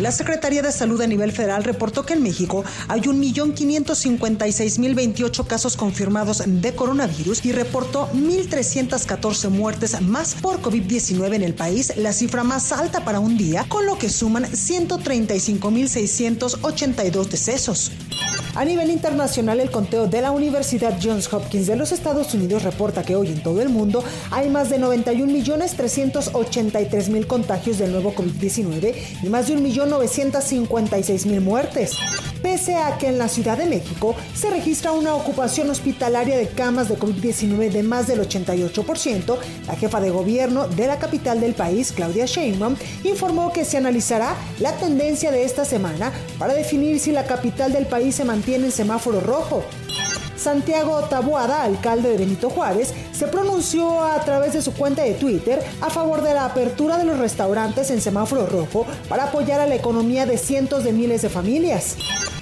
La Secretaría de Salud a nivel federal reportó que en México hay 1.556.028 casos confirmados de coronavirus y reportó 1.314 muertes más por COVID-19 en el país, la cifra más alta para un día, con lo que suman 135.682 decesos. A nivel internacional, el conteo de la Universidad Johns Hopkins de los Estados Unidos reporta que hoy en todo el mundo hay más de 91.383.000 contagios del nuevo COVID-19 y más de 1.956.000 muertes. Pese a que en la Ciudad de México se registra una ocupación hospitalaria de camas de COVID-19 de más del 88%, la jefa de gobierno de la capital del país, Claudia Sheinbaum, informó que se analizará la tendencia de esta semana para definir si la capital del país se mantiene en semáforo rojo. Santiago Tabuada, alcalde de Benito Juárez, se pronunció a través de su cuenta de Twitter a favor de la apertura de los restaurantes en semáforo rojo para apoyar a la economía de cientos de miles de familias.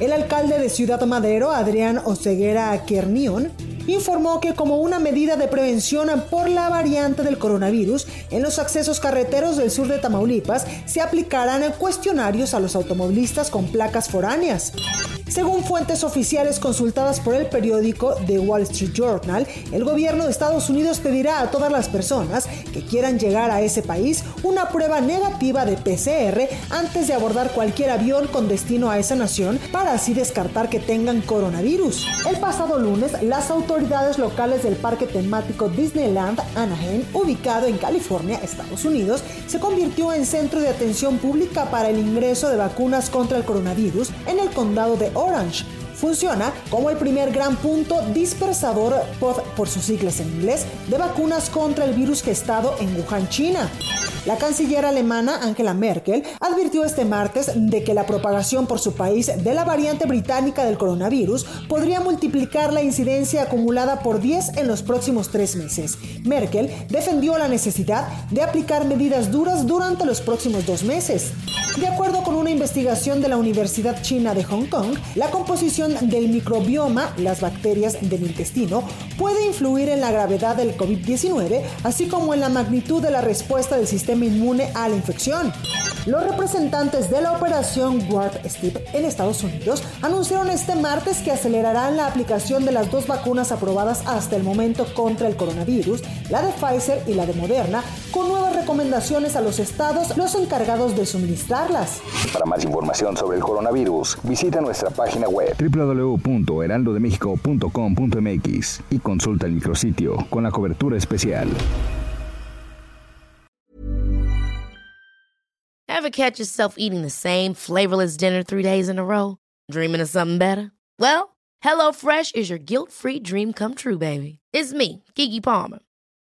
El alcalde de Ciudad Madero, Adrián Oseguera Kernion, informó que como una medida de prevención por la variante del coronavirus, en los accesos carreteros del sur de Tamaulipas se aplicarán cuestionarios a los automovilistas con placas foráneas. Según fuentes oficiales consultadas por el periódico The Wall Street Journal, el gobierno de Estados Unidos pedirá a todas las personas que quieran llegar a ese país una prueba negativa de PCR antes de abordar cualquier avión con destino a esa nación para así descartar que tengan coronavirus. El pasado lunes, las autoridades locales del parque temático Disneyland Anaheim, ubicado en California, Estados Unidos, se convirtió en centro de atención pública para el ingreso de vacunas contra el coronavirus en el condado de Orange. Funciona como el primer gran punto dispersador, por sus siglas en inglés, de vacunas contra el virus gestado en Wuhan, China. La canciller alemana Angela Merkel advirtió este martes de que la propagación por su país de la variante británica del coronavirus podría multiplicar la incidencia acumulada por 10 en los próximos tres meses. Merkel defendió la necesidad de aplicar medidas duras durante los próximos dos meses. De acuerdo con una investigación de la Universidad China de Hong Kong, la composición del microbioma, las bacterias del intestino, puede influir en la gravedad del COVID-19, así como en la magnitud de la respuesta del sistema inmune a la infección. Los representantes de la operación Warp Steep en Estados Unidos anunciaron este martes que acelerarán la aplicación de las dos vacunas aprobadas hasta el momento contra el coronavirus, la de Pfizer y la de Moderna, con nuevas recomendaciones a los estados los encargados de suministrarlas. Para más información sobre el coronavirus, visita nuestra página web www.heraldodemexico.com.mx y consulta el micrositio con la cobertura especial. Ever catch yourself eating the same flavorless dinner three days in a row? Dreaming of something better? Well, HelloFresh is your guilt-free dream come true, baby. It's me, Kiki Palmer.